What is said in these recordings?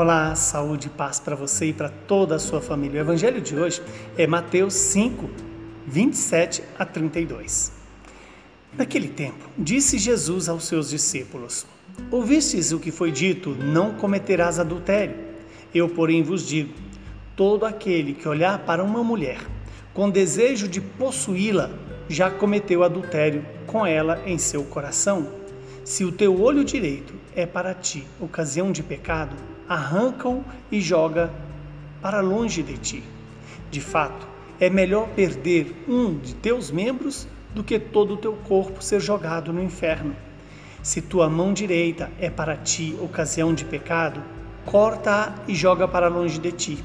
Olá, saúde e paz para você e para toda a sua família. O evangelho de hoje é Mateus 5, 27 a 32. Naquele tempo, disse Jesus aos seus discípulos: Ouvistes o que foi dito: Não cometerás adultério. Eu, porém, vos digo: todo aquele que olhar para uma mulher com desejo de possuí-la, já cometeu adultério com ela em seu coração. Se o teu olho direito é para ti ocasião de pecado, arranca-o e joga para longe de ti. De fato, é melhor perder um de teus membros do que todo o teu corpo ser jogado no inferno. Se tua mão direita é para ti ocasião de pecado, corta-a e joga para longe de ti.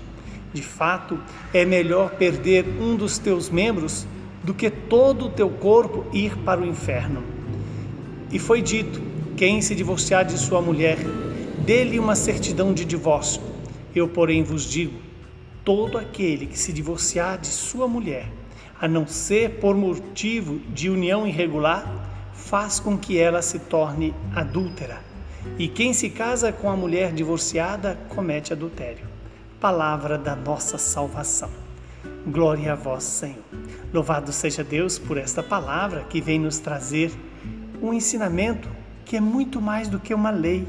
De fato, é melhor perder um dos teus membros do que todo o teu corpo ir para o inferno. E foi dito: quem se divorciar de sua mulher, dê-lhe uma certidão de divórcio. Eu, porém, vos digo: todo aquele que se divorciar de sua mulher, a não ser por motivo de união irregular, faz com que ela se torne adúltera. E quem se casa com a mulher divorciada comete adultério. Palavra da nossa salvação. Glória a vós, Senhor. Louvado seja Deus por esta palavra que vem nos trazer um ensinamento que é muito mais do que uma lei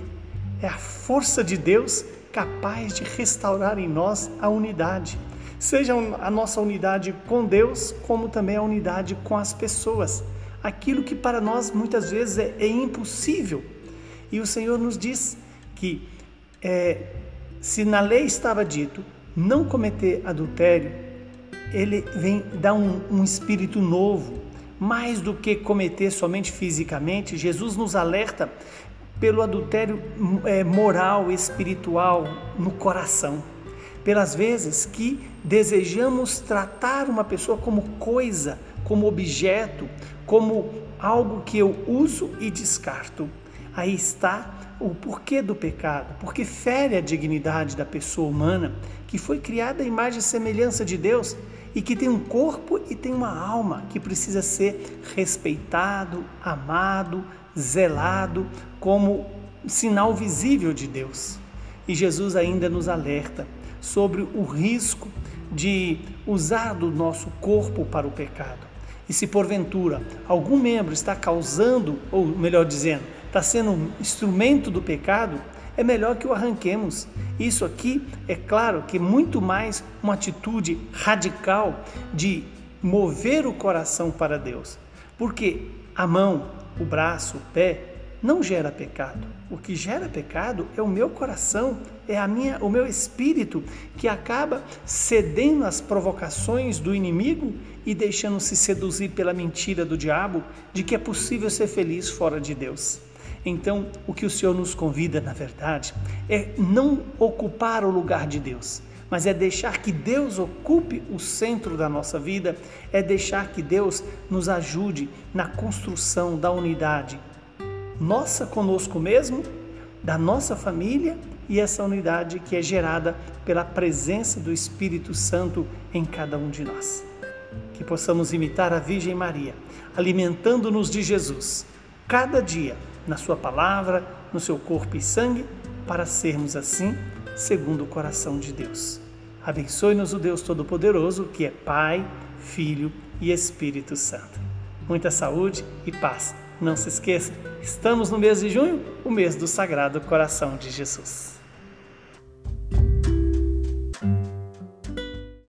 é a força de Deus capaz de restaurar em nós a unidade. Seja a nossa unidade com Deus, como também a unidade com as pessoas. Aquilo que para nós muitas vezes é, é impossível. E o Senhor nos diz que é, se na lei estava dito não cometer adultério, ele vem dar um, um espírito novo, mais do que cometer somente fisicamente, Jesus nos alerta pelo adultério é, moral, espiritual no coração. Pelas vezes que desejamos tratar uma pessoa como coisa, como objeto, como algo que eu uso e descarto. Aí está o porquê do pecado, porque fere a dignidade da pessoa humana que foi criada à imagem e semelhança de Deus e que tem um corpo e tem uma alma que precisa ser respeitado, amado, zelado como sinal visível de Deus. E Jesus ainda nos alerta sobre o risco de usar do nosso corpo para o pecado. E se porventura algum membro está causando, ou melhor dizendo, está sendo um instrumento do pecado, é melhor que o arranquemos. Isso aqui é claro que é muito mais uma atitude radical de mover o coração para Deus. Porque a mão, o braço, o pé, não gera pecado. O que gera pecado é o meu coração, é a minha, o meu espírito que acaba cedendo às provocações do inimigo e deixando-se seduzir pela mentira do diabo de que é possível ser feliz fora de Deus. Então, o que o Senhor nos convida, na verdade, é não ocupar o lugar de Deus, mas é deixar que Deus ocupe o centro da nossa vida, é deixar que Deus nos ajude na construção da unidade nossa conosco mesmo, da nossa família e essa unidade que é gerada pela presença do Espírito Santo em cada um de nós. Que possamos imitar a Virgem Maria, alimentando-nos de Jesus, cada dia, na Sua palavra, no seu corpo e sangue, para sermos assim, segundo o coração de Deus. Abençoe-nos o Deus Todo-Poderoso, que é Pai, Filho e Espírito Santo. Muita saúde e paz. Não se esqueça, estamos no mês de junho, o mês do Sagrado Coração de Jesus.